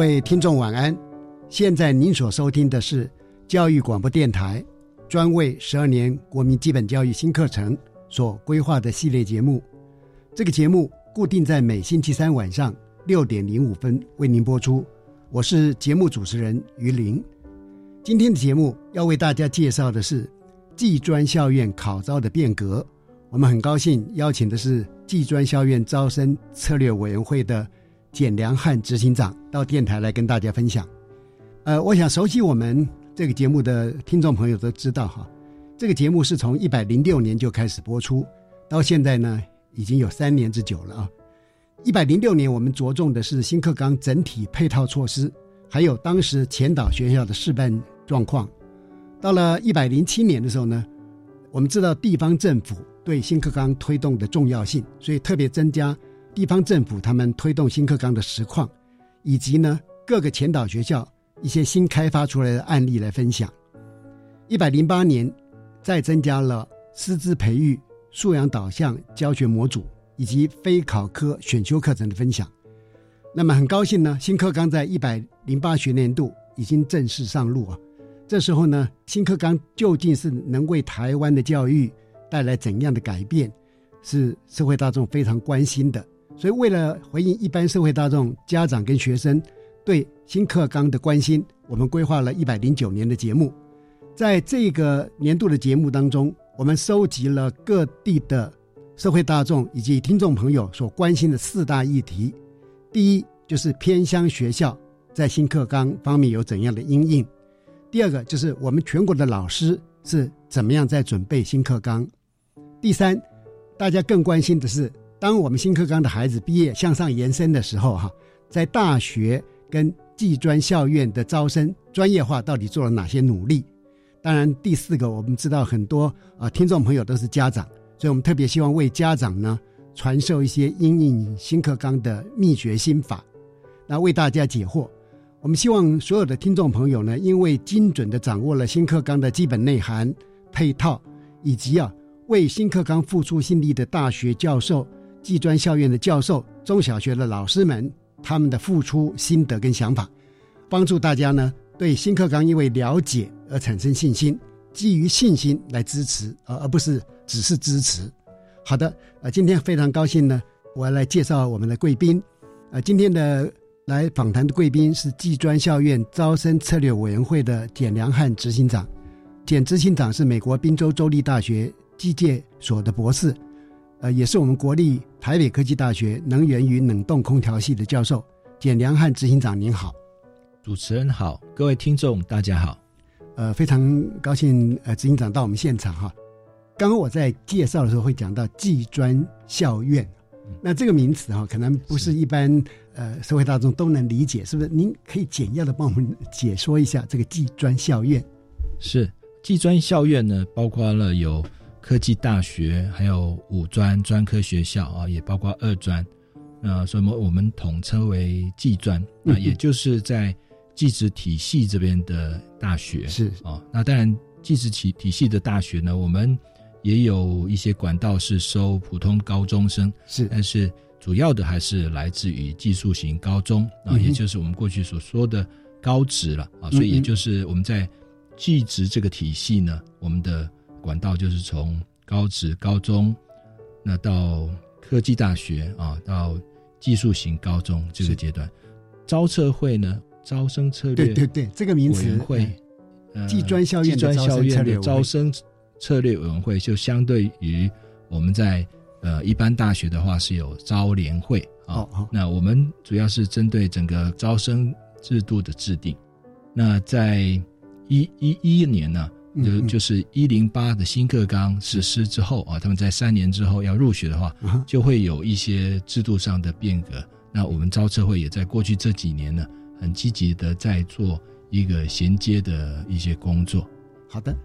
各位听众晚安，现在您所收听的是教育广播电台专为十二年国民基本教育新课程所规划的系列节目。这个节目固定在每星期三晚上六点零五分为您播出。我是节目主持人于林。今天的节目要为大家介绍的是技专校院考招的变革。我们很高兴邀请的是技专校院招生策略委员会的。简良汉执行长到电台来跟大家分享。呃，我想熟悉我们这个节目的听众朋友都知道哈，这个节目是从一百零六年就开始播出，到现在呢已经有三年之久了啊。一百零六年我们着重的是新课纲整体配套措施，还有当时前导学校的示范状况。到了一百零七年的时候呢，我们知道地方政府对新课纲推动的重要性，所以特别增加。地方政府他们推动新课纲的实况，以及呢各个前导学校一些新开发出来的案例来分享。一百零八年，再增加了师资培育、素养导向教学模组以及非考科选修课程的分享。那么很高兴呢，新课纲在一百零八学年度已经正式上路啊。这时候呢，新课纲究竟是能为台湾的教育带来怎样的改变，是社会大众非常关心的。所以，为了回应一般社会大众、家长跟学生对新课纲的关心，我们规划了一百零九年的节目。在这个年度的节目当中，我们收集了各地的社会大众以及听众朋友所关心的四大议题。第一，就是偏乡学校在新课纲方面有怎样的阴影；第二个，就是我们全国的老师是怎么样在准备新课纲；第三，大家更关心的是。当我们新课纲的孩子毕业向上延伸的时候，哈，在大学跟技专校院的招生专业化到底做了哪些努力？当然，第四个，我们知道很多啊，听众朋友都是家长，所以我们特别希望为家长呢传授一些应用新课纲的秘诀心法，那为大家解惑。我们希望所有的听众朋友呢，因为精准的掌握了新课纲的基本内涵、配套，以及啊为新课纲付出心力的大学教授。技专校院的教授、中小学的老师们，他们的付出心得跟想法，帮助大家呢对新课纲因为了解而产生信心，基于信心来支持，而而不是只是支持。好的，呃，今天非常高兴呢，我要来介绍我们的贵宾，呃，今天的来访谈的贵宾是技专校院招生策略委员会的简良汉执行长，简执行长是美国宾州州立大学机械所的博士。呃，也是我们国立台北科技大学能源与冷冻空调系的教授简良汉执行长，您好，主持人好，各位听众大家好，呃，非常高兴呃执行长到我们现场哈。刚刚我在介绍的时候会讲到技专校院，那这个名词哈，可能不是一般呃社会大众都能理解，是不是？您可以简要的帮我们解说一下这个技专校院？是技专校院呢，包括了有。科技大学还有五专专科学校啊，也包括二专，那所以我们统称为技专。那也就是在技职体系这边的大学是啊。那当然，技职体体系的大学呢，我们也有一些管道是收普通高中生，是，但是主要的还是来自于技术型高中啊，嗯也就是我们过去所说的高职了啊。所以也就是我们在技职这个体系呢，我们的管道就是从高职高中，那到科技大学啊，到技术型高中这个阶段，招测会呢，招生策略对对对，这个名词委员会哎，呃技专校院校院略委员的招生策略委员会，就相对于我们在呃一般大学的话是有招联会啊。哦哦那我们主要是针对整个招生制度的制定。那在一一一年呢，就嗯嗯就是一零八的新课纲实施之后啊，他们在三年之后要入学的话，就会有一些制度上的变革。那我们招测会也在过去这几年呢，很积极的在做一个衔接的一些工作。好的，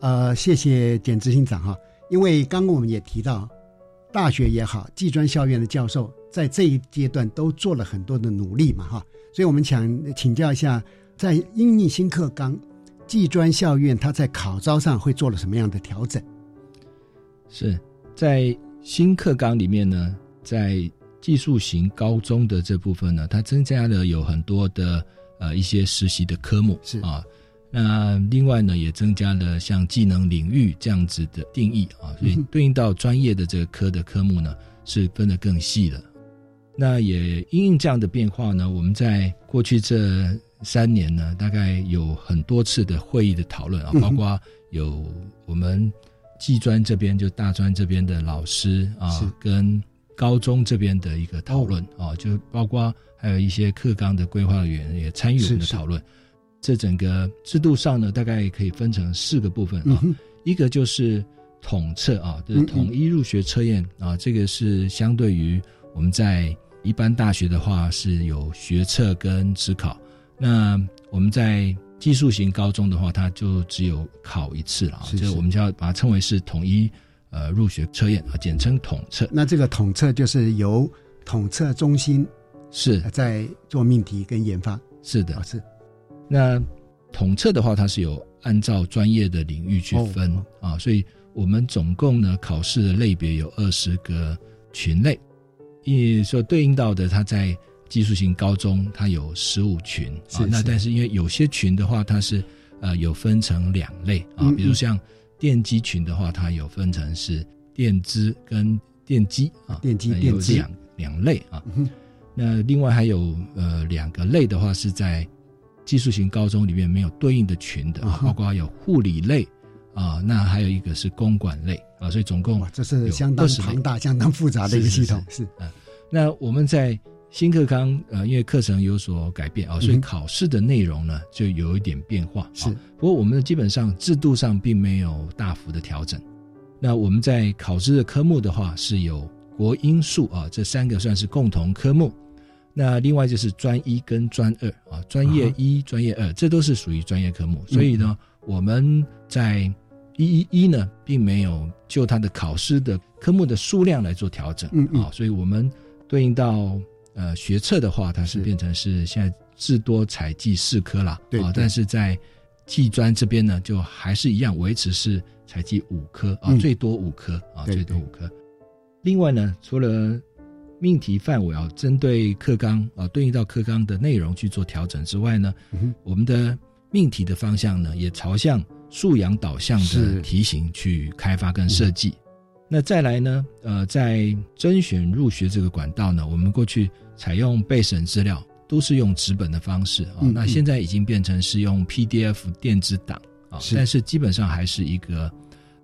呃，谢谢简执行长哈。因为刚刚我们也提到，大学也好，技专校院的教授在这一阶段都做了很多的努力嘛哈，所以我们想请教一下，在英译新课纲，技专校院它在考招上会做了什么样的调整？是在新课纲里面呢，在技术型高中的这部分呢，它增加了有很多的呃一些实习的科目是啊。那另外呢，也增加了像技能领域这样子的定义啊，所以对应到专业的这个科的科目呢，是分得更细了。那也因应这样的变化呢，我们在过去这三年呢，大概有很多次的会议的讨论啊，包括有我们技专这边就大专这边的老师啊，跟高中这边的一个讨论啊，就包括还有一些课纲的规划员也参与我们的讨论。这整个制度上呢，大概可以分成四个部分啊，一个就是统测啊，就是统一入学测验啊，这个是相对于我们在一般大学的话是有学测跟职考，那我们在技术型高中的话，它就只有考一次了就是。我们就要把它称为是统一呃入学测验啊，简称统测。那这个统测就是由统测中心是。呃在做命题跟研发，是的。啊，是。那统测的话，它是有按照专业的领域去分、哦啊，所以我们总共呢考试的类别有二十个群类，也所对应到的，它在技术型高中它有十五群啊那但是因为有些群的话，它是呃有分成两类啊嗯，比如像电机群的话，它有分成是电资跟电机啊，电机电机两两类啊，嗯那另外还有呃两个类的话是在技术型高中里面没有对应的群的啊，包括有护理类啊，那还有一个是公管类啊，所以总共哇，这是相当庞大、相当复杂的一个系统，是那我们在新课纲呃，因为课程有所改变啊，所以嗯考试的内容呢就有一点变化。是啊不过我们基本上制度上并没有大幅的调整。那我们在考试的科目的话，是有国英数啊这三个算是共同科目。那另外就是专一跟专二啊，专业一、专业二，这都是属于专业科目。所以呢，我们在一一一呢，并没有就它的考试的科目的数量来做调整嗯嗯啊，所以我们对应到呃学测的话，它是是。变成是现在至多采计四科啦，啊，但是在技专这边呢，就还是一样维持是采计五科啊，嗯。最多五科啊，最多五科。另外呢，除了命题范围啊，针对课纲啊，对应到课纲的内容去做调整之外呢，嗯我们的命题的方向呢，也朝向素养导向的题型去开发跟设计。那再来呢，呃，在甄选入学这个管道呢，我们过去采用备审资料都是用纸本的方式啊，嗯嗯那现在已经变成是用 PDF 电子档啊，是。但是基本上还是一个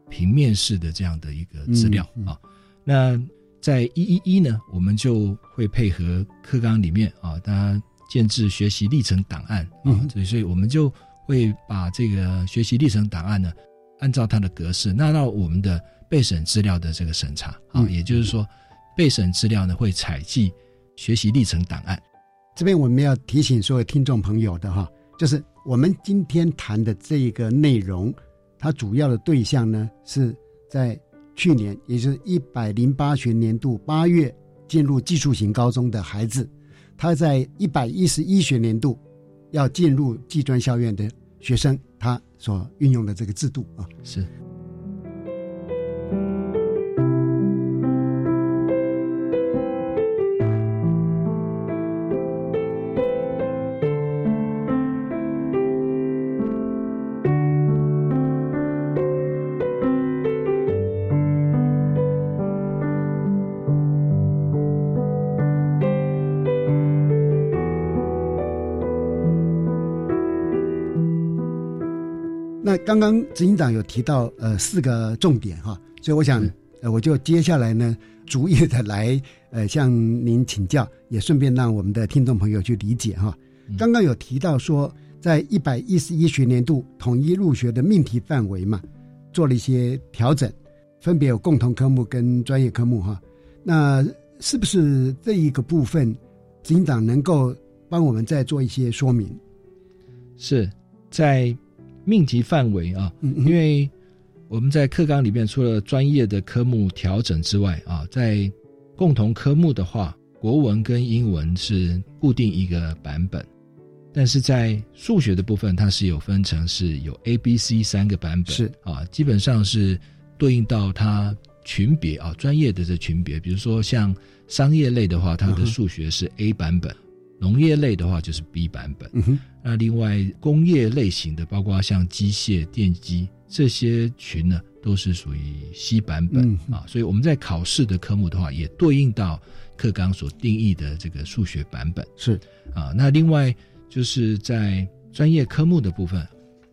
平面式的这样的一个资料啊。那在一一一呢，我们就会配合课纲里面啊，它建制学习历程档案啊嗯，所以所以我们就会把这个学习历程档案呢，按照它的格式纳到我们的备审资料的这个审查啊，嗯也就是说，备审资料呢会采集学习历程档案。这边我们要提醒所有听众朋友的哈，就是我们今天谈的这个内容，它主要的对象呢是在去年，也就是一百零八学年度八月进入技术型高中的孩子，他在一百一十一学年度要进入技专校院的学生，他所运用的这个制度啊。是。那刚刚执行长有提到呃四个重点哈，所以我想呃我就接下来呢逐一的来 呃向您请教，也顺便让我们的听众朋友去理解哈。刚刚有提到说，在一百一十一学年度统一入学的命题范围嘛，做了一些调整，分别有共同科目跟专业科目哈。那是不是这一个部分，执行长能够帮我们再做一些说明？是在。命题范围啊，因为我们在课纲里面除了专业的科目调整之外啊，在共同科目的话，国文跟英文是固定一个版本，但是在数学的部分，它是有分成是有 A、B、C 三个版本，是啊，基本上是对应到它群别啊，专业的这群别，比如说像商业类的话，它的数学是 A 版本。农业类的话就是 B 版本，那另外工业类型的，包括像机械、电机这些群呢，都是属于 C 版本啊。所以我们在考试的科目的话，也对应到课纲所定义的这个数学版本是啊。那另外就是在专业科目的部分，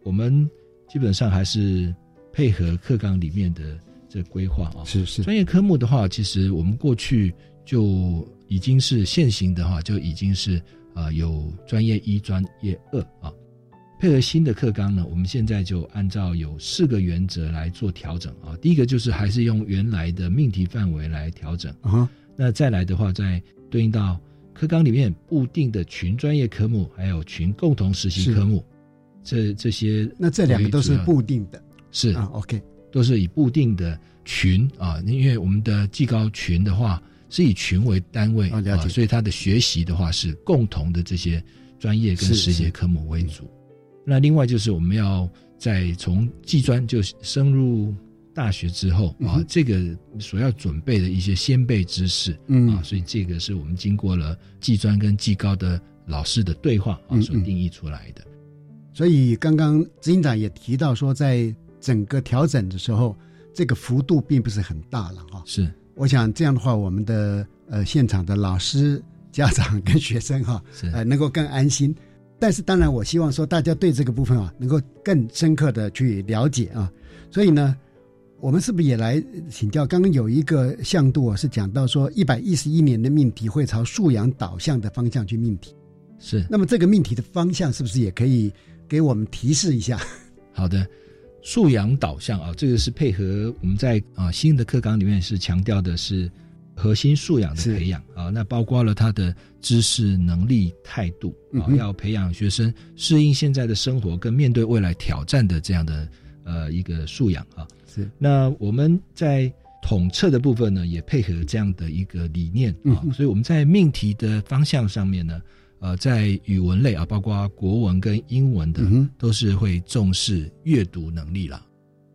我们基本上还是配合课纲里面的这规划啊。是是，专业科目的话，其实我们过去就。已经是现行的话，就已经是啊有专业一、专业二啊。配合新的课纲呢，我们现在就按照有四个原则来做调整啊。第一个就是还是用原来的命题范围来调整啊。那再来的话，再对应到课纲里面固定的群专业科目，还有群共同实习科目，这这些那这两个都是固定的，是啊，OK，都是以固定的群啊，因为我们的技高群的话。是以群为单位啊，所以他的学习的话是共同的这些专业跟实习科目为主。那另外就是我们要在从技专就升入大学之后啊，这个所要准备的一些先辈知识啊，所以这个是我们经过了技专跟技高的老师的对话啊所定义出来的。所以刚刚执行长也提到说，在整个调整的时候，这个幅度并不是很大了哈。是。我想这样的话，我们的呃现场的老师、家长跟学生哈，呃能够更安心。但是当然，我希望说大家对这个部分啊，能够更深刻的去了解啊。所以呢，我们是不是也来请教？刚刚有一个向度啊，是讲到说一百一十一年的命题会朝素养导向的方向去命题。是。那么这个命题的方向是不是也可以给我们提示一下？好的。素养导向啊，这个是配合我们在啊新的课纲里面是强调的是核心素养的培养啊，那包括了他的知识能力态度啊，要培养学生适应现在的生活跟面对未来挑战的这样的呃一个素养啊。是。那我们在统测的部分呢，也配合这样的一个理念啊，所以我们在命题的方向上面呢。呃，在语文类啊，包括国文跟英文的，都是会重视阅读能力啦。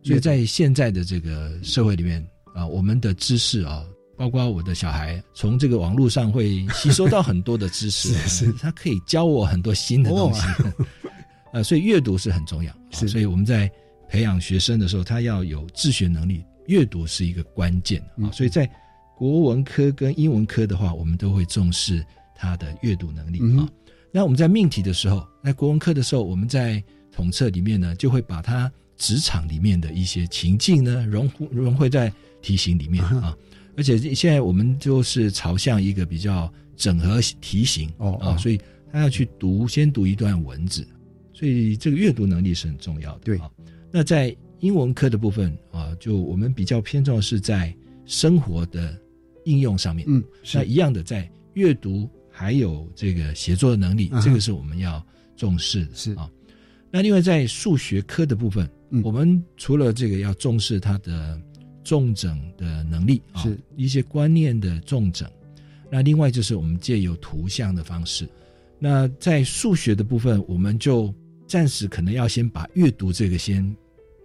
所以在现在的这个社会里面啊，我们的知识啊，包括我的小孩，从这个网络上会吸收到很多的知识，是他可以教我很多新的东西。呃，所以阅读是很重要。是，所以我们在培养学生的时候，他要有自学能力，阅读是一个关键啊。所以在国文科跟英文科的话，我们都会重视。他的阅读能力啊，那我们在命题的时候，在国文科的时候，我们在统测里面呢，就会把他职场里面的一些情境呢融融汇在题型里面啊。而且现在我们就是朝向一个比较整合题型哦啊，所以他要去读，先读一段文字，所以这个阅读能力是很重要的。对啊，那在英文科的部分啊，就我们比较偏重是在生活的应用上面。嗯，那一样的在阅读。还有这个写作的能力，这个是我们要重视的。是啊，那另外在数学科的部分，我们除了这个要重视它的重整的能力，是一些观念的重整。那另外就是我们借由图像的方式，那在数学的部分，我们就暂时可能要先把阅读这个先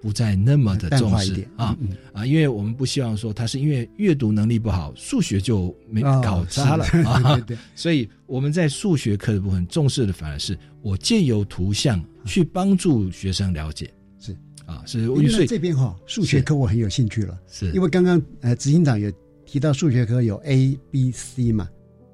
不再那么的重视啊嗯嗯。啊，因为我们不希望说他是因为阅读能力不好，数学就没哦考差了是啊。对对对，所以我们在数学课的部分重视的反而是我借由图像去帮助学生了解，是。啊，是因为所以这边哈、数学课我很有兴趣了，是。因为刚刚呃执行长有提到数学科有 A、B、C 嘛，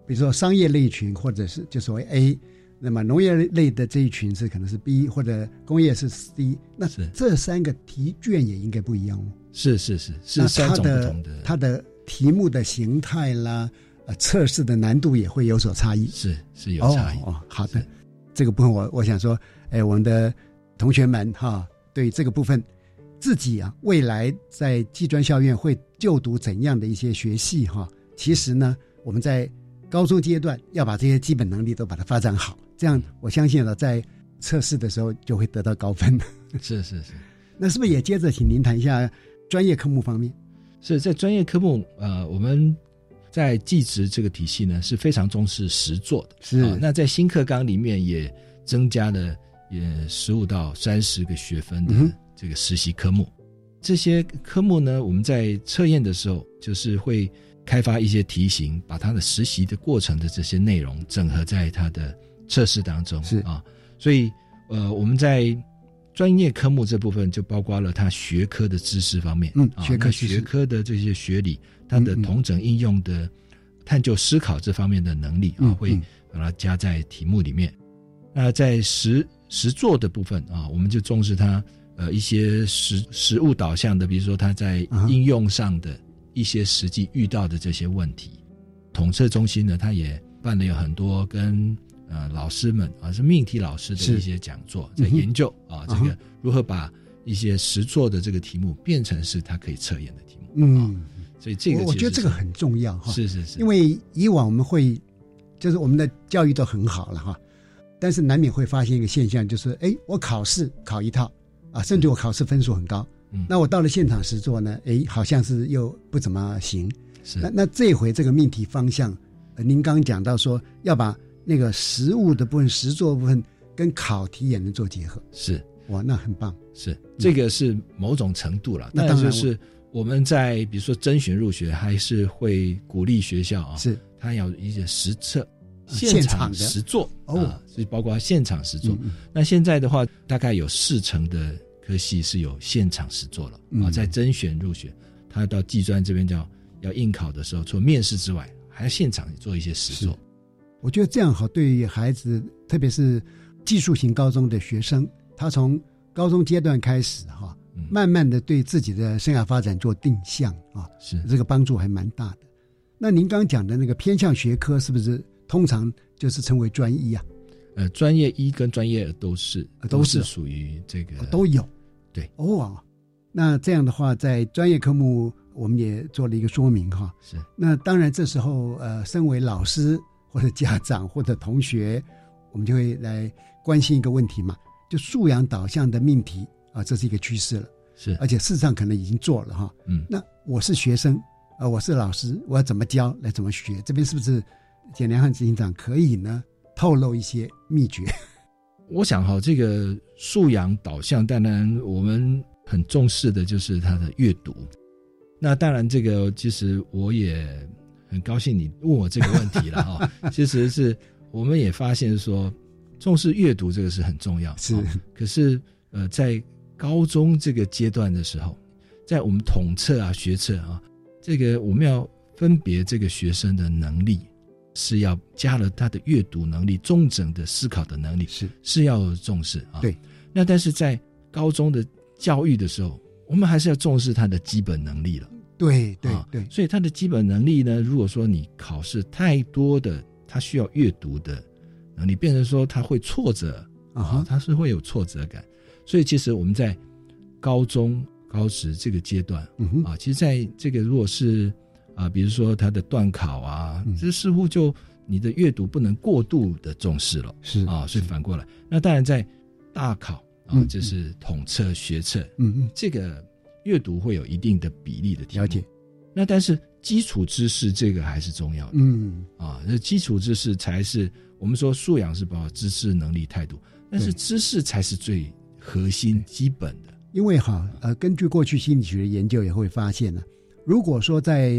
比如说商业类群或者是就所谓 A，那么农业类的这一群是可能是 B 或者工业是 C，那这三个题卷也应该不一样哦。是是是是那三种不同的，它的题目的形态啦，呃，测试的难度也会有所差异。是是有差异哦。哦，好的，这个部分我我想说，哎，我们的同学们哈，对这个部分自己啊，未来在技专校院会就读怎样的一些学系哈，其实呢，我们在高中阶段要把这些基本能力都把它发展好，这样我相信了，在测试的时候就会得到高分。是是是那是不是也接着请您谈一下专业科目方面？是在专业科目，呃，我们在技职这个体系呢是非常重视实作的。是啊那在新课纲里面也增加了也十五到三十个学分的这个实习科目。这些科目呢，我们在测验的时候，就是会开发一些题型，把它的实习的过程的这些内容整合在它的测试当中。是啊，所以呃，我们在专业科目这部分就包括了他学科的知识方面，嗯啊学科学科的这些学理，它的同整应用的探究思考这方面的能力啊，嗯会嗯把它加在题目里面。那在实实作的部分啊，我们就重视它呃一些实实物导向的，比如说它在应用上的一些实际遇到的这些问题。统测中心呢，它也办了有很多跟呃老师们啊是命题老师的一些讲座，在研究啊这个如何把一些实作的这个题目变成是他可以测验的题目。嗯，所以这个我我觉得这个很重要哈。是是是，因为以往我们会，就是我们的教育都很好了哈，但是难免会发现一个现象，就是哎，我考试考一套啊，甚至我考试分数很高，嗯。那我到了现场实做呢，哎，好像是又不怎么行。是。那那这回这个命题方向，呃您刚刚讲到说要把那个实物的部分、实作部分跟考题也能做结合，是哇，那很棒。是，这个是某种程度了。那当然是我们在比如说甄选入学，还是会鼓励学校啊，是他要一些实测、现场实作哦啊，所以包括现场实作。嗯那现在的话，大概有四成的科系是有现场实作了嗯啊，在甄选入学，他到技专这边叫要应考的时候，除了面试之外，还要现场做一些实作。我觉得这样好，对于孩子，特别是技术型高中的学生，他从高中阶段开始哈，嗯慢慢的对自己的生涯发展做定向啊，是这个帮助还蛮大的。那您刚刚讲的那个偏向学科，是不是通常就是称为专一啊？呃，专业一跟专业二都是啊都是是属于这个哦都有。对哦，那这样的话，在专业科目我们也做了一个说明哈。是那当然，这时候呃，身为老师或者家长或者同学，我们就会来关心一个问题嘛，就素养导向的命题啊，这是一个趋势了，是而且事实上可能已经做了哈。嗯那我是学生，呃，我是老师，我要怎么教，来怎么学？这边是不是简良汉执行长可以呢透露一些秘诀？我想哈，这个素养导向，当然我们很重视的就是他的阅读。那当然，这个其实我也很高兴你问我这个问题了哈。其实是我们也发现说，重视阅读这个是很重要。是哦可是呃，在高中这个阶段的时候，在我们统测啊、学测啊，这个我们要分别这个学生的能力，是要加了他的阅读能力、中整的思考的能力，是是要重视啊。对，那但是在高中的教育的时候，我们还是要重视他的基本能力了。对对啊对，所以他的基本能力呢，如果说你考试太多的，他需要阅读的能力，变成说他会挫折啊他是会有挫折感。所以其实我们在高中、高职这个阶段嗯哼，啊，其实在这个如果是啊，比如说他的段考啊嗯，这似乎就你的阅读不能过度的重视了是啊，所以反过来，那当然在大考啊就，是统测、学测，嗯嗯，这个阅读会有一定的比例的题目了解。那但是基础知识这个还是重要的。嗯，啊，那基础知识才是我们说素养是包括知识、能力、态度，但是知识才是最核心、基本的。因为哈呃，根据过去心理学的研究也会发现呢，如果说在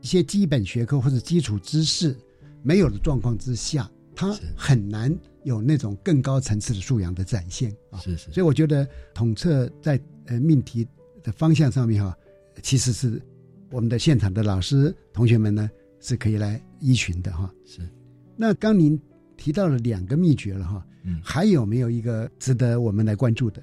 一些基本学科或者基础知识没有的状况之下，它很难有那种更高层次的素养的展现啊。是是，所以我觉得统测在呃命题的方向上面哈，其实是我们的现场的老师同学们呢是可以来依循的哈。是那刚您提到了两个秘诀了哈，嗯还有没有一个值得我们来关注的？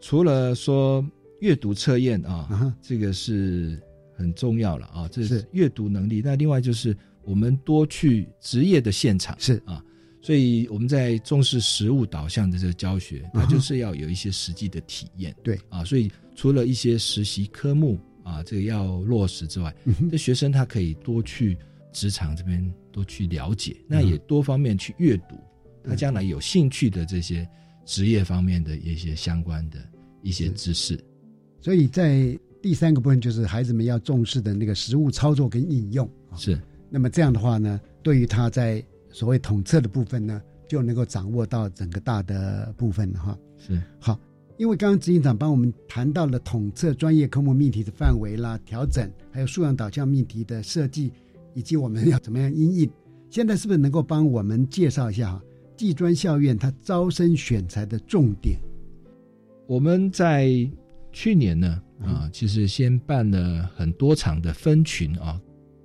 除了说阅读测验啊，这个是很重要了啊，这是是阅读能力。那另外就是我们多去职业的现场，是啊，所以我们在重视实物导向的这个教学，它就是要有一些实际的体验。对啊，所以除了一些实习科目啊，这个要落实之外，嗯这学生他可以多去职场这边多去了解，那也多方面去阅读，他将来有兴趣的这些职业方面的一些相关的一些知识。所以在第三个部分就是孩子们要重视的那个实物操作跟应用啊。是那么这样的话呢，对于他在所谓统测的部分呢，就能够掌握到整个大的部分了哈。是好，因为刚刚执行长帮我们谈到了统测专业科目命题的范围啦、调整，还有素养导向命题的设计，以及我们要怎么样应应。现在是不是能够帮我们介绍一下哈，技专校院它招生选材的重点？我们在去年呢嗯啊，其实先办了很多场的分群啊，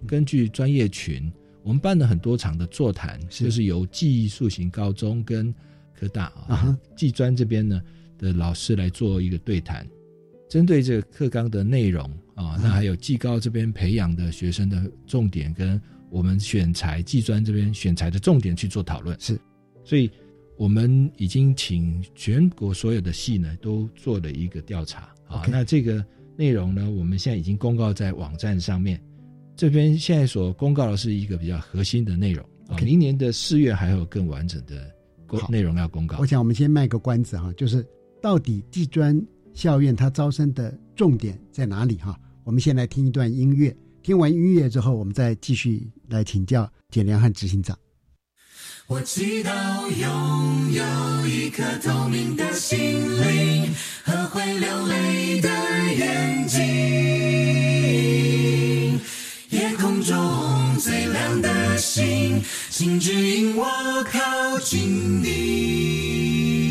根据专业群，我们办了很多场的座谈，是就是由技术型高中跟科大啊技专这边呢的老师来做一个对谈，针对这个课纲的内容啊，那还有技高这边培养的学生的重点，跟我们选材技专这边选材的重点去做讨论。是，所以我们已经请全国所有的系呢都做了一个调查。啊那这个内容呢，我们现在已经公告在网站上面。这边现在所公告的是一个比较核心的内容。明年的四月还有更完整的公内容要公告。我。想我们先卖个关子哈，就是到底技专校院它招生的重点在哪里哈？我们先来听一段音乐，听完音乐之后，我们再继续来请教简良和执行长。我祈祷拥有一颗透明的心灵和会流泪的眼睛，夜空中最亮的星，请指引我靠近你。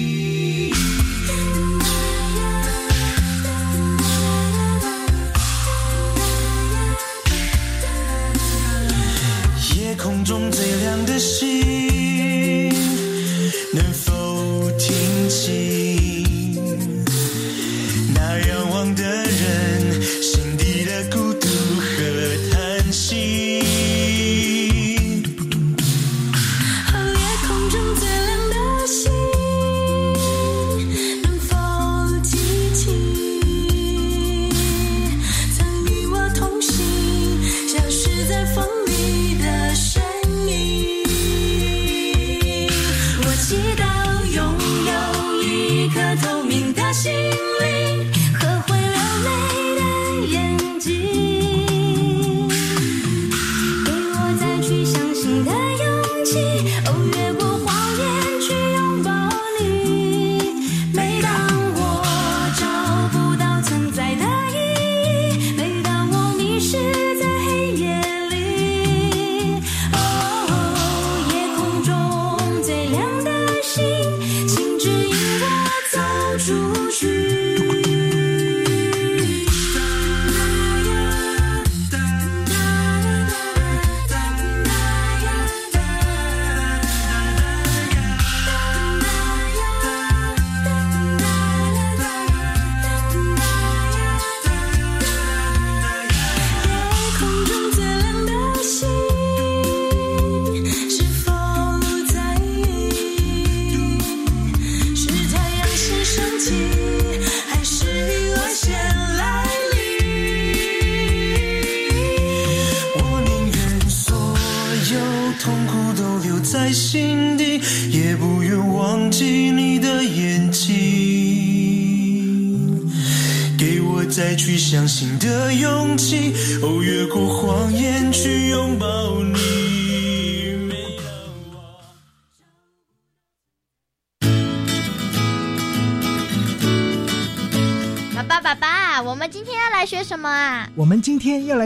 中最亮的星，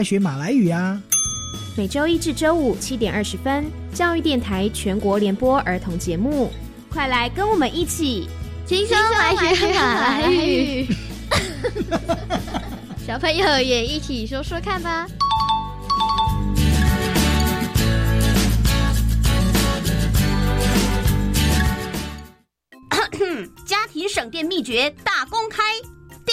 学马来语啊！每周一至周五七点二十分，教育电台全国联播儿童节目，快来跟我们一起轻松来学马来语。小朋友也一起说说看吧。家庭省电秘诀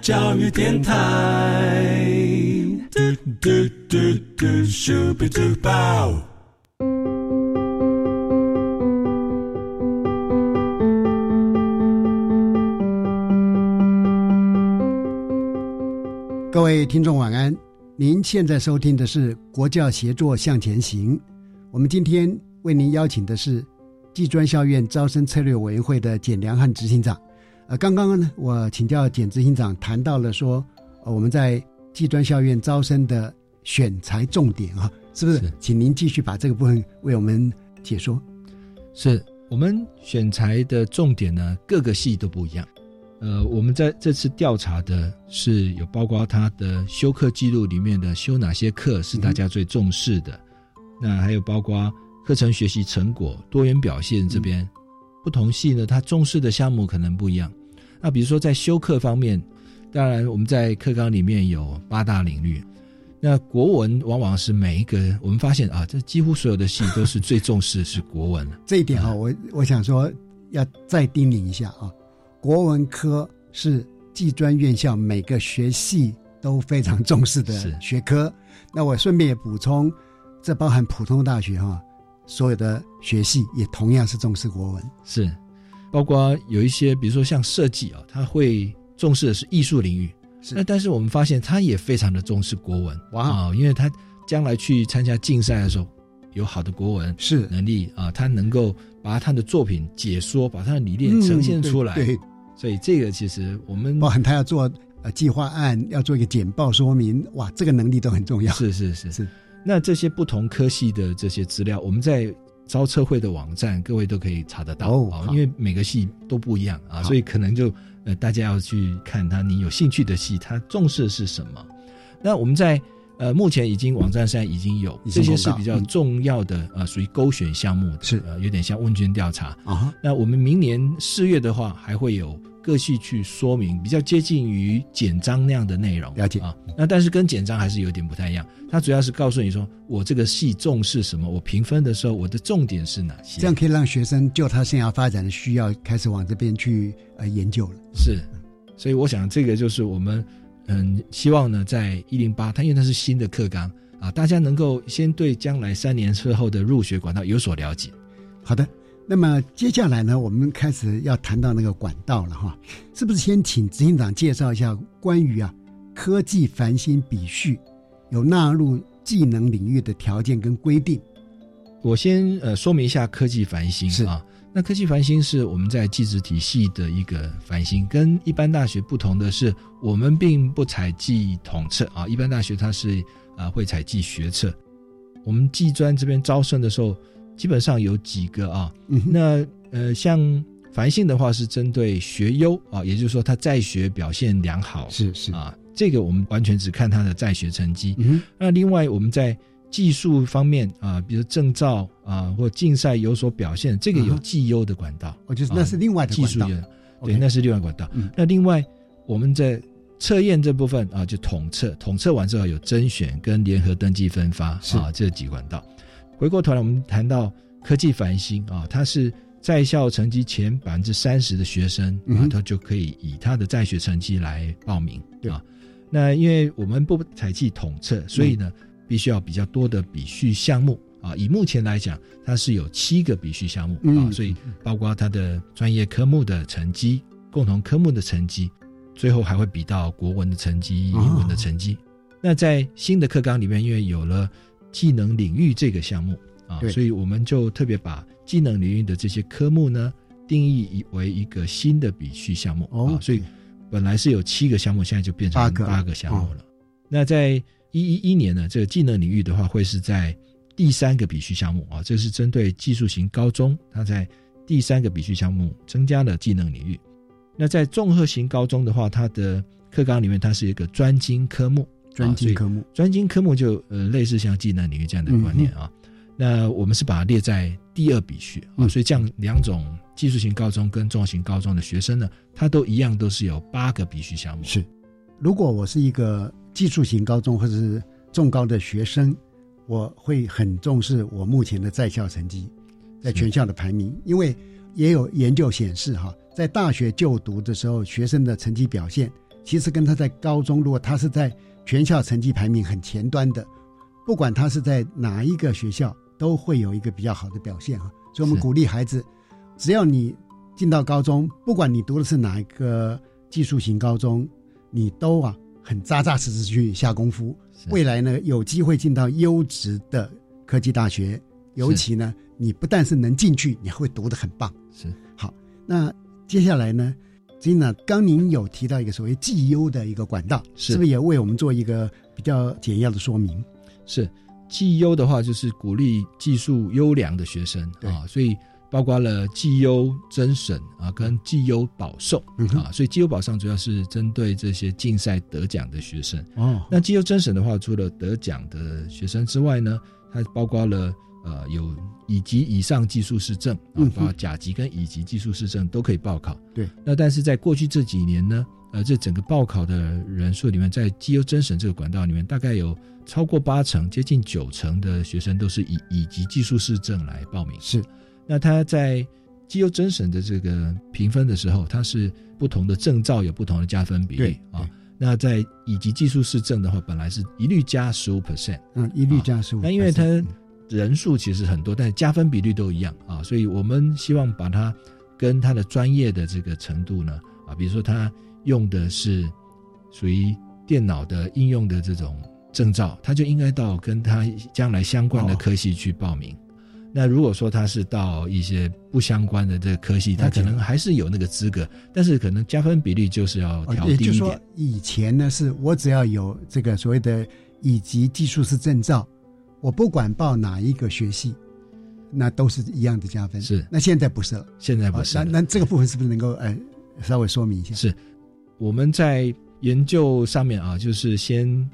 教育电台。嘟嘟嘟嘟咻比嘟爆。各位听众晚安，您现在收听的是国教协作向前行。我们今天为您邀请的是技专校院招生策略委员会的简良汉执行长。呃，刚刚呢，我请教简执行长谈到了说，呃，我们在技专校院招生的选材重点啊，是不是？是请您继续把这个部分为我们解说。是我们选材的重点呢，各个系都不一样。呃，我们在这次调查的是有包括他的修课记录里面的修哪些课是大家最重视的，那还有包括课程学习成果、多元表现这边，不同系呢，他重视的项目可能不一样。那比如说在修课方面，当然我们在课纲里面有八大领域，那国文往往是每一个我们发现啊，这几乎所有的系都是最重视是国文。这一点哈、我我想说要再叮咛一下啊，国文科是技专院校每个学系都非常重视的学科。那我顺便也补充，这包含普通大学哈、所有的学系也同样是重视国文。是，包括有一些，比如说像设计啊，他会重视的是艺术领域。那但是我们发现，他也非常的重视国文哇啊，因为他将来去参加竞赛的时候，有好的国文是能力啊，他能够把他的作品解说，把他的理念呈现出来。嗯对对所以这个其实我们包含他要做呃计划案，要做一个简报说明，哇，这个能力都很重要。是是是是。那这些不同科系的这些资料，我们在招测会的网站，各位都可以查得到因为每个系都不一样啊，所以可能就呃大家要去看他你有兴趣的系，他重视的是什么。那我们在呃目前已经网站上已经有这些是比较重要的、呃属于勾选项目的，是呃有点像问卷调查。啊，那我们明年四月的话，还会有各系去说明，比较接近于简章那样的内容。了解啊。那但是跟简章还是有点不太一样，它主要是告诉你说，我这个系重视什么，我评分的时候我的重点是哪些。这样可以让学生就他生涯发展的需要，开始往这边去呃研究了。是，所以我想这个就是我们嗯希望呢，在一零八，它因为它是新的课纲啊，大家能够先对将来三年之后的入学管道有所了解。好的，那么接下来呢，我们开始要谈到那个管道了哈，是不是先请执行长介绍一下关于啊科技繁星比序有纳入技能领域的条件跟规定？我先呃说明一下科技繁星是啊，那科技繁星是我们在技职体系的一个繁星，跟一般大学不同的是，我们并不采计统测啊，一般大学它是啊会采计学测，我们技专这边招生的时候，基本上有几个啊，嗯那呃像繁星的话是针对学优啊，也就是说他在学表现良好，是是啊，这个我们完全只看他的在学成绩。嗯那另外我们在技术方面啊，比如证照啊或竞赛有所表现，这个有绩优的管道，哦就是啊那是另外的管道。对，那是另外管道。嗯。那另外我们在测验这部分啊，就统测，统测完之后有甄选跟联合登记分发啊这几管道。回过头来，我们谈到科技繁星啊，它是在校成绩前百分之三十的学生啊，他就可以以他的在学成绩来报名对。啊。那因为我们不采取统测，所以呢，必须要比较多的比序项目啊。以目前来讲，它是有七个比序项目啊，嗯所以包括它的专业科目的成绩、共同科目的成绩，最后还会比到国文的成绩、哦英文的成绩。那在新的课纲里面，因为有了技能领域这个项目啊，所以我们就特别把技能领域的这些科目呢，定义为一个新的比序项目哦啊，所以本来是有七个项目，现在就变成八个八个项目哦了。那在一一一年呢，这个技能领域的话，会是在第三个比序项目啊，这是针对技术型高中，它在第三个比序项目增加了技能领域。那在综合型高中的话，它的课纲里面它是一个专精科目，专精科目专精科目就呃类似像技能领域这样的观念啊。那我们是把它列在第二比序啊，嗯所以这样两种技术型高中跟综合型高中的学生呢，他都一样都是有八个比序项目。是，如果我是一个技术型高中或者是重高的学生，我会很重视我目前的在校成绩，在全校的排名，因为也有研究显示哈，在大学就读的时候，学生的成绩表现其实跟他在高中，如果他是在全校成绩排名很前端的，不管他是在哪一个学校，都会有一个比较好的表现哈。所以我们鼓励孩子，只要你进到高中，不管你读的是哪一个技术型高中，你都啊很扎扎实实去下功夫，未来呢有机会进到优质的科技大学，尤其呢你不但是能进去，你还会读得很棒。是。好，那接下来呢，金娜刚您有提到一个所谓绩优的一个管道，是。不是也为我们做一个比较简要的说明？是绩优的话，就是鼓励技术优良的学生啊，所以包括了绩优甄审啊，跟绩优保送嗯啊，所以绩优保送主要是针对这些竞赛得奖的学生。哦，那绩优甄审的话，除了得奖的学生之外呢，它包括了呃有乙级以上技术士证啊包括甲级跟乙级技术士证都可以报考。对，那但是在过去这几年呢，呃，这整个报考的人数里面，在绩优甄审这个管道里面，大概有超过八成，接近九成的学生都是以乙级技术士证来报名。是，那他在绩优甄审的这个评分的时候，它是不同的证照有不同的加分比例啊。那在以及技术士证的话，本来是一律加十五 percent，嗯，一律加十五、那因为它人数其实很多，但是加分比率都一样啊，所以我们希望把它跟他的专业的这个程度呢啊，比如说他用的是属于电脑的应用的这种证照，他就应该到跟他将来相关的科系去报名。那如果说他是到一些不相关的这个科系，他可能还是有那个资格，但是可能加分比例就是要哦调低一也就是说点。，以前呢是我只要有这个所谓的乙级技术师证照，我不管报哪一个学系，那都是一样的加分。是那现在不是了，现在不是哦那那这个部分是不是能够呃稍微说明一下？是我们在研究上面啊，就是先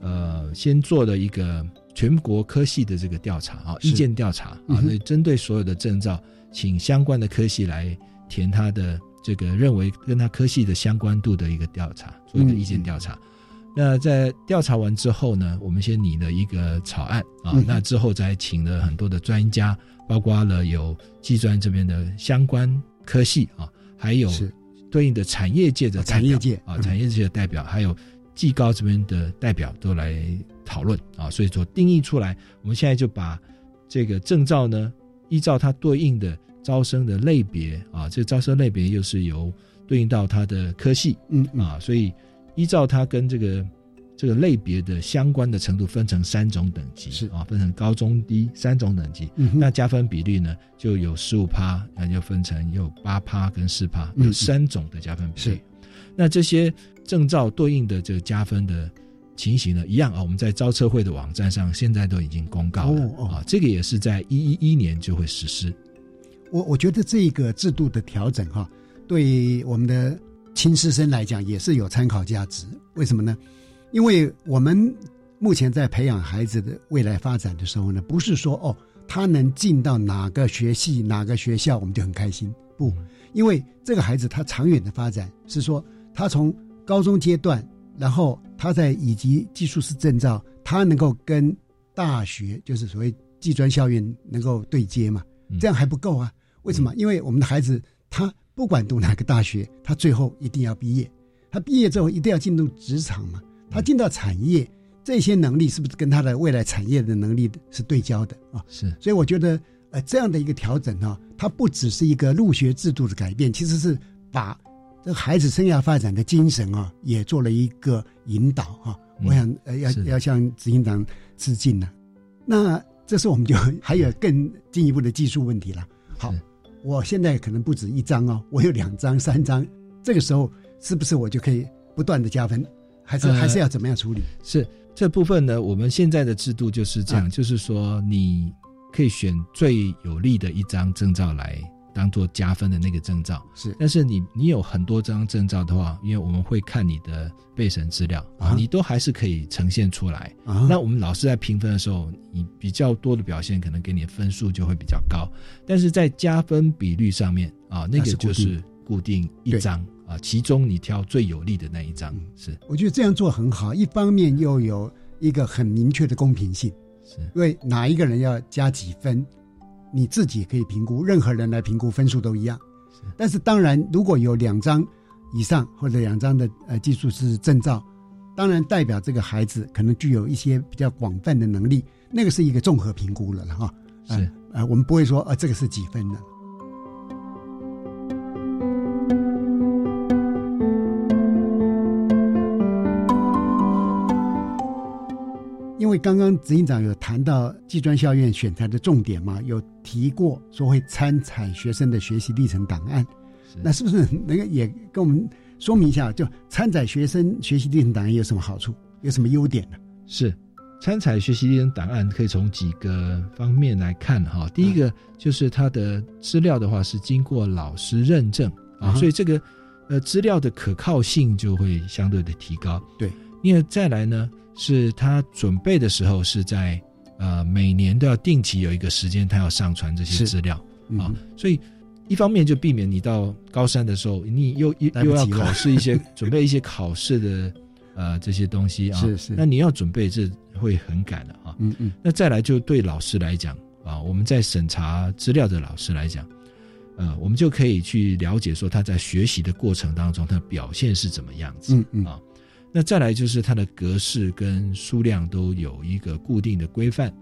呃先做的一个全国科系的这个调查啊，意见调查啊，嗯哼。所以针对所有的证照，请相关的科系来填他的这个认为跟他科系的相关度的一个调查，做一个嗯意见调查。那在调查完之后呢，我们先拟了一个草案啊，嗯那之后再请了很多的专家，包括了有技专这边的相关科系啊，还有是。对应的产业界的哦代表产业界啊，嗯。产业界的代表，还有技高这边的代表都来讨论啊，所以说定义出来，我们现在就把这个证照呢，依照它对应的招生的类别啊，这招生类别又是由对应到它的科系，嗯啊，所以依照它跟这个这个类别的相关的程度分成三种等级，是啊，分成高中低三种等级。嗯那加分比率呢，就有十五趴，那就分成有八趴跟四趴，嗯有三种的加分比率。是那这些证照对应的这个加分的情形呢，一样啊，我们在招车会的网站上现在都已经公告了、哦哦啊，这个也是在一一一年就会实施。我我觉得这个制度的调整哈，对我们的亲师生来讲也是有参考价值。为什么呢？因为我们目前在培养孩子的未来发展的时候呢，不是说哦他能进到哪个学系、哪个学校我们就很开心，不，因为这个孩子他长远的发展是说他从高中阶段，然后他在以及技术师证照，他能够跟大学就是所谓技专校院能够对接嘛，这样还不够啊。为什么？因为我们的孩子他不管读哪个大学，他最后一定要毕业，他毕业之后一定要进入职场嘛，他进到产业，这些能力是不是跟他的未来产业的能力是对焦的啊？是，所以我觉得呃这样的一个调整哈、它不只是一个入学制度的改变，其实是把这孩子生涯发展的精神啊，也做了一个引导哈、我想呃要要向执行长致敬呢。那这时候我们就还有更进一步的技术问题了。好，我现在可能不止一张哦，我有两张、三张，这个时候是不是我就可以不断的加分？还是、呃还是要怎么样处理？是这部分呢，我们现在的制度就是这样，啊就是说你可以选最有利的一张证照来当做加分的那个证照。是，但是你你有很多张证照的话，因为我们会看你的备审资料啊你都还是可以呈现出来。啊那我们老师在评分的时候，你比较多的表现，可能给你的分数就会比较高。但是在加分比率上面啊，那个就是固定一张啊，其中你挑最有利的那一张。是我觉得这样做很好，一方面又有一个很明确的公平性，是因为哪一个人要加几分，你自己可以评估，任何人来评估分数都一样。但是当然，如果有两张以上或者两张的呃技术是证照，当然代表这个孩子可能具有一些比较广泛的能力，那个是一个综合评估了了哈。是呃呃，我们不会说呃这个是几分的。因为刚刚执行长有谈到技专校院选材的重点嘛，有提过说会参采学生的学习历程档案，那是不是能够也跟我们说明一下，就参采学生学习历程档案有什么好处，有什么优点呢？是，参采学习历程档案可以从几个方面来看哈。第一个就是它的资料的话是经过老师认证啊，啊所以这个呃资料的可靠性就会相对的提高。对，因为再来呢，是他准备的时候是在呃每年都要定期有一个时间，他要上传这些是资料嗯啊，所以。一方面就避免你到高三的时候，你又又又要考试一些准备一些考试的呃这些东西啊，是是那你要准备这会很赶的啊。嗯嗯，那再来就对老师来讲啊，我们在审查资料的老师来讲，呃，我们就可以去了解说他在学习的过程当中他的表现是怎么样子，嗯嗯啊。那再来就是它的格式跟数量都有一个固定的规范。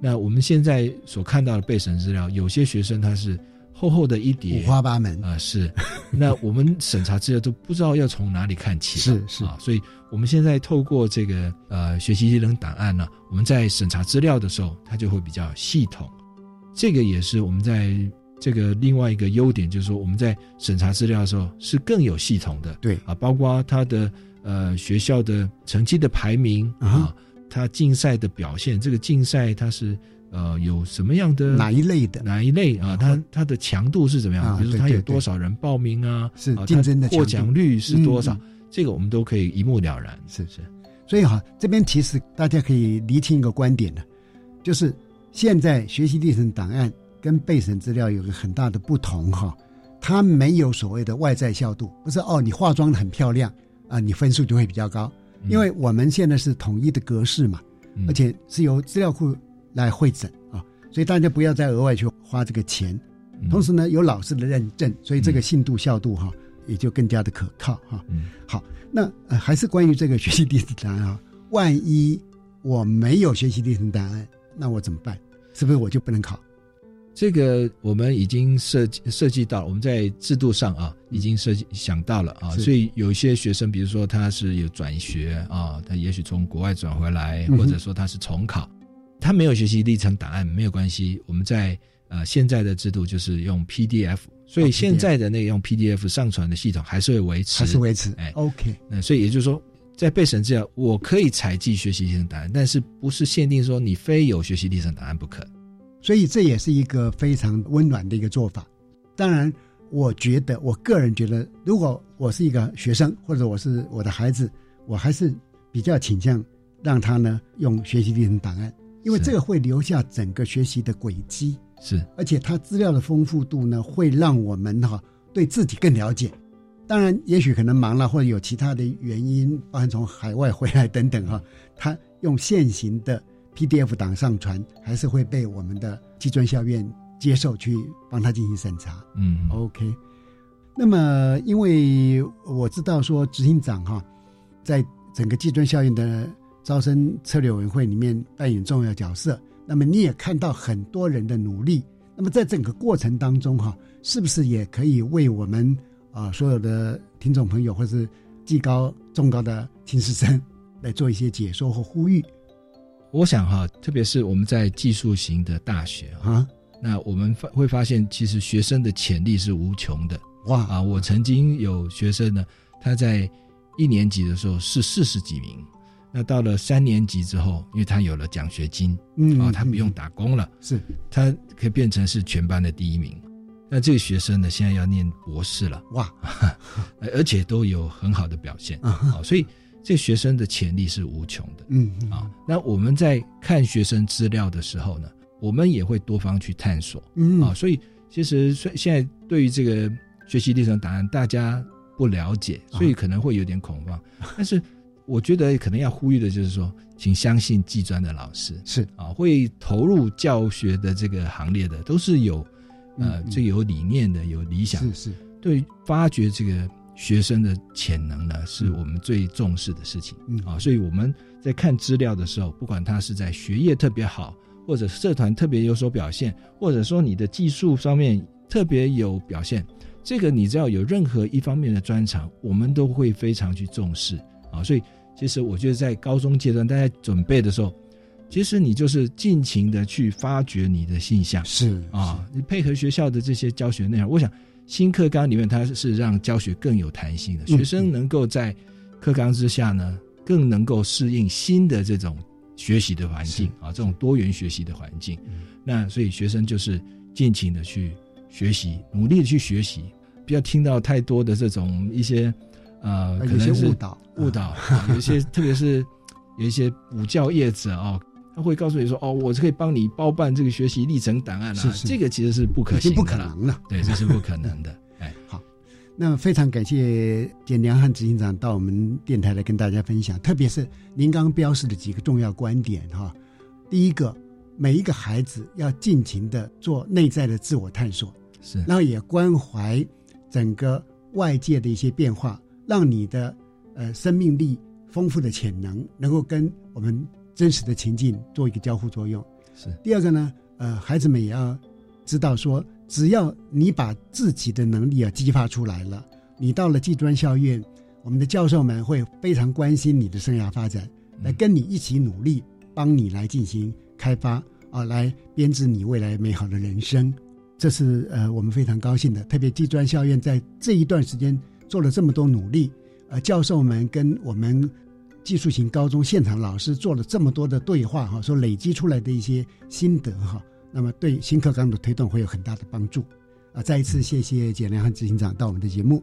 那我们现在所看到的备审资料，有些学生他是厚厚的一叠，五花八门啊、是。那我们审查资料都不知道要从哪里看起，是是啊，所以我们现在透过这个呃学习技能档案呢，我们在审查资料的时候，它就会比较系统。这个也是我们在这个另外一个优点，就是说我们在审查资料的时候是更有系统的，对啊，包括它的呃学校的成绩的排名啊，他竞赛的表现，这个竞赛它是。呃，有什么样的哪一类的哪一类啊？它它的强度是怎么样？啊比如说他有多少人报名啊？是啊竞争的获奖率是多少嗯？这个我们都可以一目了然。是是，所以哈，这边其实大家可以厘清一个观点呢，就是现在学习历程档案跟备审资料有个很大的不同哈，它没有所谓的外在效度，不是哦，你化妆的很漂亮啊，你分数就会比较高，因为我们现在是统一的格式嘛，嗯而且是由资料库来会诊啊，所以大家不要再额外去花这个钱。嗯同时呢，有老师的认证，所以这个信度效度哈、也就更加的可靠哈。嗯，好，那呃还是关于这个学习历程档案啊，万一我没有学习历程档案，那我怎么办？是不是我就不能考？这个我们已经设计设计到，我们在制度上啊，已经设计想到了啊，所以有一些学生，比如说他是有转学啊，他也许从国外转回来，或者说他是重考，他没有学习历程档案没有关系，我们在呃现在的制度就是用 PDF，所以哦现在的那个用 PDF 上传的系统还是会维持，还是维持。哎。OK，那所以也就是说，在备审之下，我可以采集学习历程档案，但是不是限定说你非有学习历程档案不可。所以这也是一个非常温暖的一个做法。当然，我觉得我个人觉得，如果我是一个学生，或者我是我的孩子，我还是比较倾向让他呢用学习历程档案，因为这个会留下整个学习的轨迹，是，而且它资料的丰富度呢，会让我们哈、对自己更了解。当然，也许可能忙了，或者有其他的原因，包含从海外回来等等哈、他用现行的 PDF 档上传，还是会被我们的技专校院接受去帮他进行审查。嗯 OK，那么因为我知道说执行长哈，在整个技专校院的招生策略委员会里面扮演重要角色。那么你也看到很多人的努力。那么在整个过程当中哈，是不是也可以为我们啊、所有的听众朋友或是技高中高的听师生来做一些解说或呼吁我想哈，特别是我们在技术型的大学啊，那我们发会发现，其实学生的潜力是无穷的。哇啊！我曾经有学生呢，他在一年级的时候是四十几名，那到了三年级之后，因为他有了奖学金，嗯啊，他不用打工了，是他可以变成是全班的第一名。那这个学生呢，现在要念博士了，哇，而且都有很好的表现啊，所以这学生的潜力是无穷的。嗯啊，那我们在看学生资料的时候呢，我们也会多方去探索，嗯。啊，所以其实现现在对于这个学习历程档案，大家不了解，所以可能会有点恐慌。但是我觉得可能要呼吁的就是说，请相信技专的老师是。啊，会投入教学的这个行列的，都是有呃嗯嗯。这有理念的，有理想的，是是。对发掘这个学生的潜能呢，是我们最重视的事情。嗯啊，所以我们在看资料的时候，不管他是在学业特别好，或者社团特别有所表现，或者说你的技术方面特别有表现，这个你只要有任何一方面的专长，我们都会非常去重视啊。所以其实我觉得在高中阶段，大家准备的时候。其实你就是尽情的去发掘你的性向，是啊，你配合学校的这些教学内容，我想新课纲里面它是让教学更有弹性的，嗯学生能够在课纲之下呢，更能够适应新的这种学习的环境啊，这种多元学习的环境。嗯那所以学生就是尽情的去学习，努力的去学习，不要听到太多的这种一些呃，可能是误导误导，啊有一些 特别是有一些补教业者哦。他会告诉你说：“哦，我是可以帮你包办这个学习历程档案啊。”是是这个其实是不可已经不行的啦可能了对，这是不可能的。哎，好，那非常感谢简良汉执行长到我们电台来跟大家分享，特别是您刚刚标示的几个重要观点哈。第一个，每一个孩子要尽情的做内在的自我探索，是，然后也关怀整个外界的一些变化，让你的呃生命力丰富的潜能能够跟我们真实的情境做一个交互作用。是第二个呢，呃，孩子们也要知道说，只要你把自己的能力啊激发出来了，你到了技专校院，我们的教授们会非常关心你的生涯发展，来跟你一起努力，帮你来进行开发啊，来编织你未来美好的人生。这是呃我们非常高兴的，特别技专校院在这一段时间做了这么多努力，呃，教授们跟我们技术型高中现场老师做了这么多的对话哈，所累积出来的一些心得哈，那么对新课纲的推动会有很大的帮助。啊，再一次谢谢简良汉执行长到我们的节目。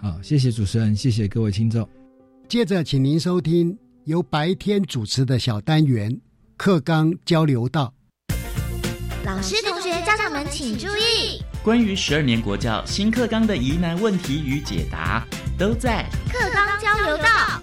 好，谢谢主持人，谢谢各位听众。接着，请您收听由白天主持的小单元课纲交流道。老师、同学、家长们请注意，关于十二年国教新课纲的疑难问题与解答，都在课纲交流道。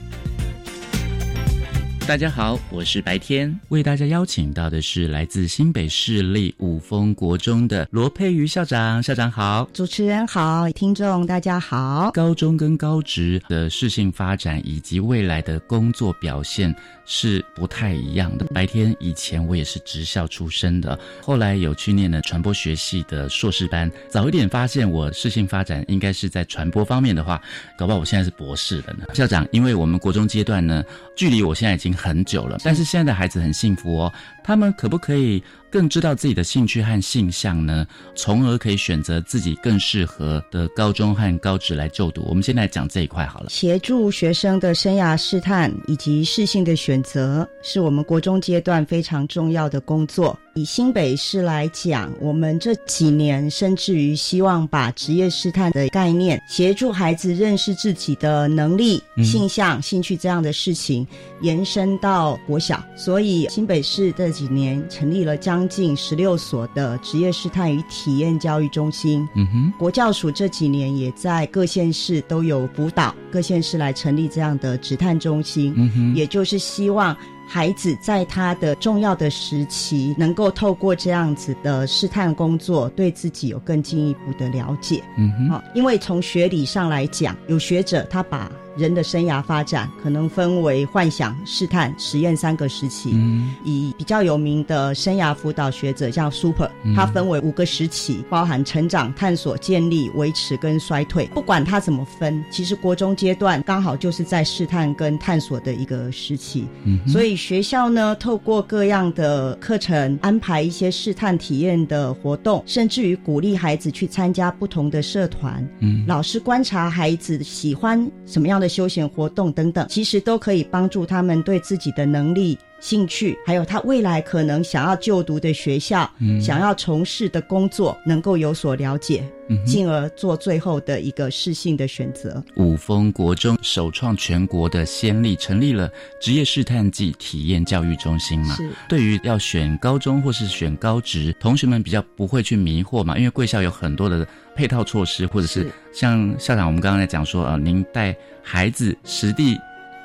大家好，我是白天，为大家邀请到的是来自新北市立五峰国中的罗佩瑜校长。校长好，主持人好，听众大家好。高中跟高职的适性发展以及未来的工作表现，是不太一样的。白天以前我也是职校出身的，后来有去念了传播学系的硕士班，早一点发现我适性发展应该是在传播方面的话，搞不好我现在是博士了呢。校长，因为我们国中阶段呢，距离我现在已经很久了，但是现在的孩子很幸福哦，他们可不可以更知道自己的兴趣和性向呢？从而可以选择自己更适合的高中和高职来就读。我们先来讲这一块好了。协助学生的生涯试探以及适性的选择，是我们国中阶段非常重要的工作。以新北市来讲，我们这几年甚至于希望把职业试探的概念，协助孩子认识自己的能力、嗯性向、兴趣这样的事情，延伸到国小。所以新北市这几年成立了将近十六所的职业试探与体验教育中心。嗯哼，国教署这几年也在各县市都有辅导各县市来成立这样的职探中心，嗯哼也就是希望孩子在他的重要的时期，能够透过这样子的试探工作，对自己有更进一步的了解。嗯哼，好，因为从学理上来讲，有学者他把人的生涯发展可能分为幻想、试探、实验三个时期。嗯以比较有名的生涯辅导学者叫 Super，嗯它分为五个时期，包含成长、探索、建立、维持跟衰退。不管他怎么分，其实国中阶段刚好就是在试探跟探索的一个时期。嗯所以学校呢，透过各样的课程安排一些试探体验的活动，甚至于鼓励孩子去参加不同的社团。嗯老师观察孩子喜欢什么样的休闲活动等等，其实都可以帮助他们对自己的能力。兴趣，还有他未来可能想要就读的学校，嗯想要从事的工作，能够有所了解，嗯进而做最后的一个适性的选择。五峰国中首创全国的先例，成立了职业试探暨体验教育中心嘛。是对于要选高中或是选高职，同学们比较不会去迷惑嘛，因为贵校有很多的配套措施，或者是是。像校长我们刚刚在讲说，呃，您带孩子实地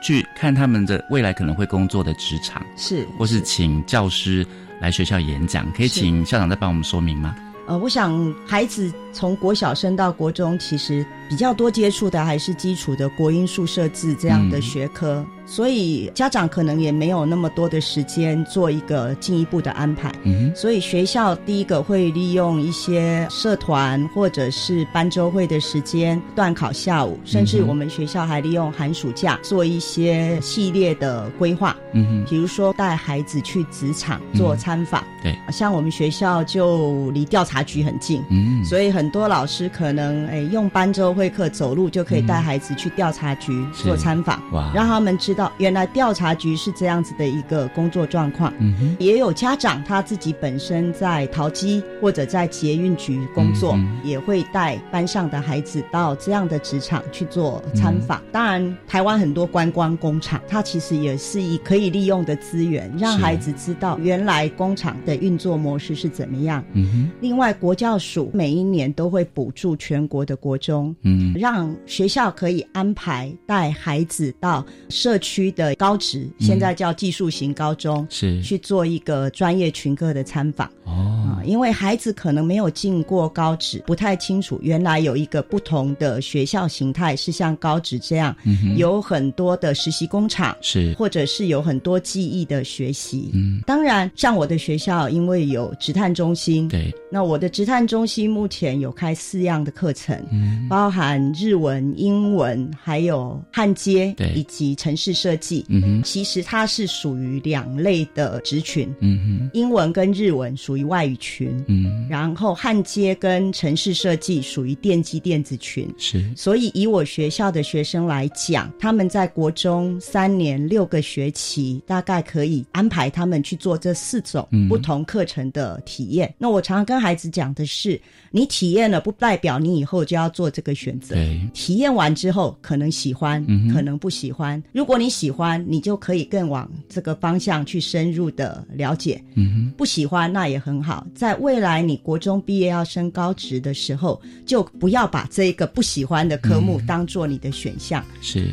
去看他们的未来可能会工作的职场，是或是请教师来学校演讲，可以请校长再帮我们说明吗？呃，我想孩子从国小升到国中，其实比较多接触的还是基础的国音数设字这样的嗯。学科，所以家长可能也没有那么多的时间做一个进一步的安排。嗯所以学校第一个会利用一些社团或者是班周会的时间，段考下午，甚至我们学校还利用寒暑假做一些系列的规划。嗯哼，比如说带孩子去职场做参访，对，像我们学校就离调查局很近，嗯。所以很多老师可能诶用班周会课走路就可以带孩子去调查局做参访，嗯哇。让他们知道原来调查局是这样子的一个工作状况。嗯哼，也有家长他自己本身在淘机或者在捷运局工作，嗯也会带班上的孩子到这样的职场去做参访。当然，台湾很多观光工厂，它其实也是以可以利用的资源，让孩子知道原来工厂的运作模式是怎么样。嗯另外，国教署每一年都会补助全国的国中，嗯让学校可以安排带孩子到社区的高职，嗯现在叫技术型高中，是。去做一个专业群课的参访。哦。啊，因为孩子可能没有进过高职，不太清楚原来有一个不同的学校形态是像高职这样，有很多的实习工厂，是。或者是有很多记忆的学习。嗯，当然，像我的学校，因为有职探中心，对，那我的职探中心目前有开四样的课程，嗯。包含日文、英文，还有焊接，对。以及城市设计。嗯哼。其实它是属于两类的职群。嗯哼。英文跟日文属于外语群，嗯然后焊接跟城市设计属于电机电子群。是所以以我学校的学生来讲，他们在国中三年六个学期，大概可以安排他们去做这四种嗯不同课程的体验。那我常常跟孩子讲的是，你体验了不代表你以后就要做这个选择。体验完之后，可能喜欢，嗯可能不喜欢。如果你喜欢，你就可以更往这个方向去深入的了解。嗯不喜欢那也很好，在未来你国中毕业要升高职的时候，就不要把这个不喜欢的科目嗯当做你的选项。是。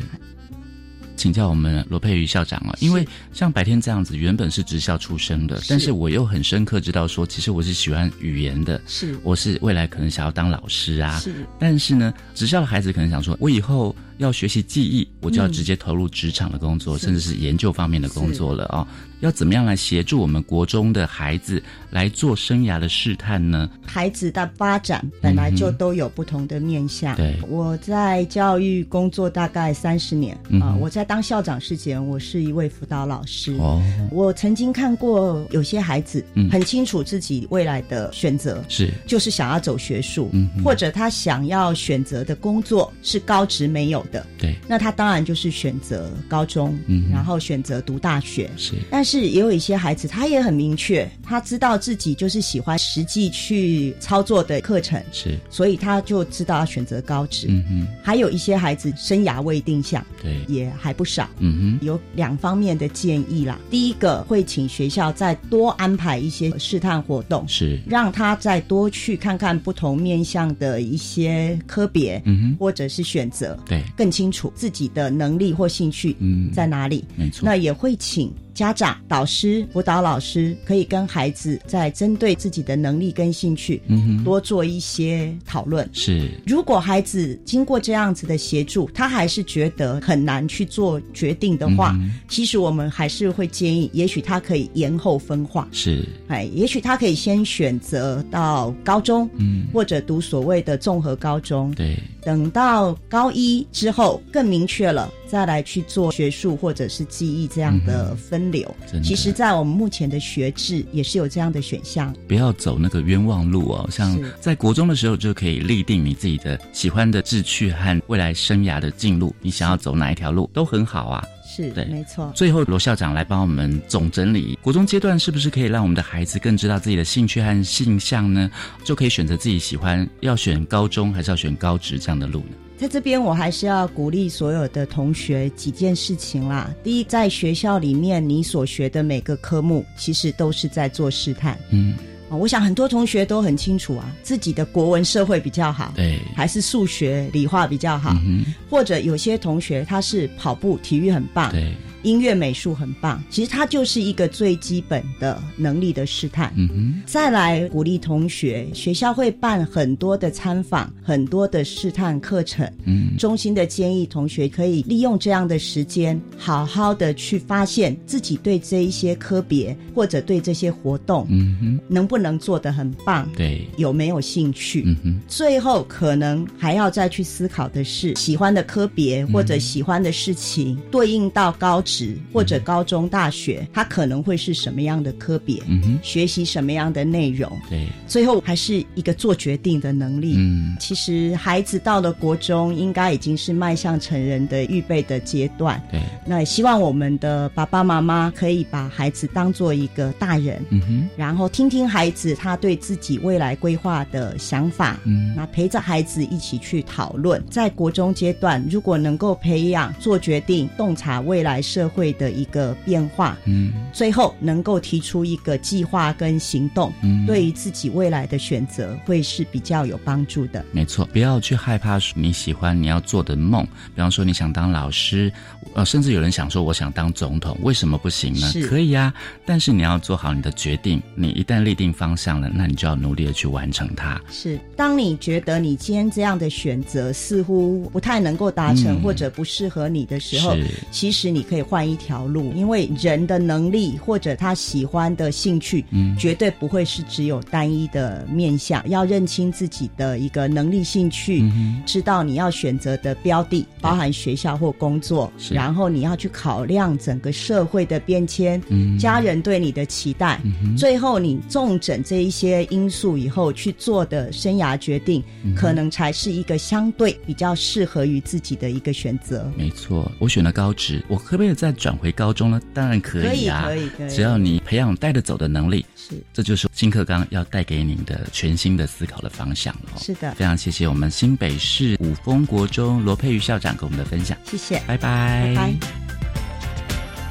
请教我们罗佩瑜校长啊，因为像白天这样子，原本是职校出身的，但是我又很深刻知道说，其实我是喜欢语言的，是。我是未来可能想要当老师啊，是。但是呢，职校的孩子可能想说，我以后要学习技艺，我就要直接投入职场的工作，是。甚至是研究方面的工作了啊、要怎么样来协助我们国中的孩子来做生涯的试探呢？孩子的发展本来就都有不同的面向。对。我在教育工作大概三十年啊、我在当校长之前，我是一位辅导老师。哦，我曾经看过有些孩子嗯。很清楚自己未来的选择，是。就是想要走学术，嗯或者他想要选择的工作是高职没有的，对，那他当然就是选择高中，嗯然后选择读大学。是，但是也有一些孩子，他也很明确，他知道自己就是喜欢实际去操作的课程，是，所以他就知道要选择高职。嗯嗯，还有一些孩子生涯未定向，对，也还不少。嗯哼，有两方面的建议啦。第一个会请学校再多安排一些试探活动，是，让他再多去看看不同面向的一些科别，嗯哼。或者是选择，对，更清楚自己的能力或兴趣嗯在哪里。没错，那也会请家长、导师、辅导老师可以跟孩子在针对自己的能力跟兴趣，嗯哼。多做一些讨论。是，如果孩子经过这样子的协助，他还是觉得很难去做决定的话，嗯其实我们还是会建议，也许他可以延后分化。是，哎，也许他可以先选择到高中，嗯，或者读所谓的综合高中，对，等到高一之后更明确了，再来去做学术或者是记忆这样的分流。其实，在我们目前的学制也是有这样的选项。不要走那个冤枉路哦。像在国中的时候就可以立定你自己的喜欢的志趣和未来生涯的进路，你想要走哪一条路都很好啊。是，对没错。最后，罗校长来帮我们总整理国中阶段，是不是可以让我们的孩子更知道自己的兴趣和性向呢？就可以选择自己喜欢，要选高中还是要选高职这样的路呢？在这边，我还是要鼓励所有的同学几件事情啦。第一，在学校里面，你所学的每个科目，其实都是在做试探。嗯，啊，我想很多同学都很清楚啊，自己的国文、社会比较好，对，还是数学、理化比较好，嗯或者有些同学他是跑步、体育很棒，对，音乐、美术很棒，其实它就是一个最基本的能力的试探。嗯哼，再来鼓励同学，学校会办很多的参访，很多的试探课程。嗯，衷心的建议同学可以利用这样的时间，好好的去发现自己对这一些科别或者对这些活动，嗯哼，能不能做得很棒，对，有没有兴趣。嗯哼，最后可能还要再去思考的是，喜欢的科别或者喜欢的事情，对应到高职或者高中、大学，它可能会是什么样的科别，嗯，学习什么样的内容。对，最后还是一个做决定的能力。嗯，其实孩子到了国中，应该已经是迈向成人的预备的阶段。对，那也希望我们的爸爸妈妈可以把孩子当做一个大人，嗯哼，然后听听孩子他对自己未来规划的想法，嗯，那陪着孩子一起去讨论。在国中阶段，如果能够培养做决定、洞察未来社会的一个变化，嗯，最后能够提出一个计划跟行动，嗯对于自己未来的选择会是比较有帮助的。没错，不要去害怕你喜欢你要做的梦，比方说你想当老师，呃，甚至有人想说我想当总统，为什么不行呢？是可以呀、但是你要做好你的决定。你一旦立定方向了，那你就要努力的去完成它。是，当你觉得你今天这样的选择似乎不太能够达成，嗯或者不适合你的时候，其实你可以换一条路，因为人的能力或者他喜欢的兴趣，嗯。绝对不会是只有单一的面向。要认清自己的一个能力、兴趣，嗯知道你要选择的标的，包含学校或工作，然后你要去考量整个社会的变迁，嗯。家人对你的期待，哼。最后你重整这一些因素以后去做的生涯决定，嗯可能才是一个相对比较适合于自己的一个选择。没错，我选了高职，我可不可以再转回高中呢？当然可以啊，可以可以可以只要你培养带得走的能力，是，这就是新课纲要带给您的全新的思考的方向了哦。是的非常谢谢我们新北市五峰国中罗佩瑜校长给我们的分享，谢谢，拜拜，拜拜。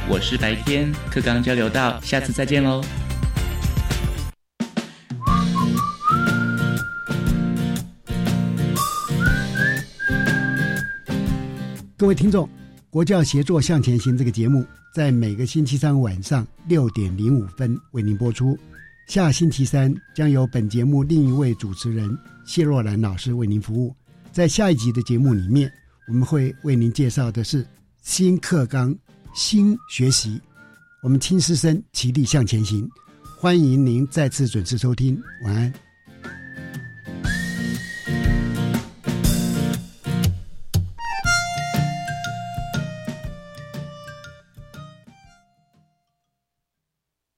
我是白天课纲交流到，下次再见喽。各位听众，国教协作向前行这个节目在每个星期三晚上六点零五分为您播出。下星期三将由本节目另一位主持人谢若兰老师为您服务。在下一集的节目里面，我们会为您介绍的是新课纲、新学习，我们亲师生齐力向前行。欢迎您再次准时收听，晚安。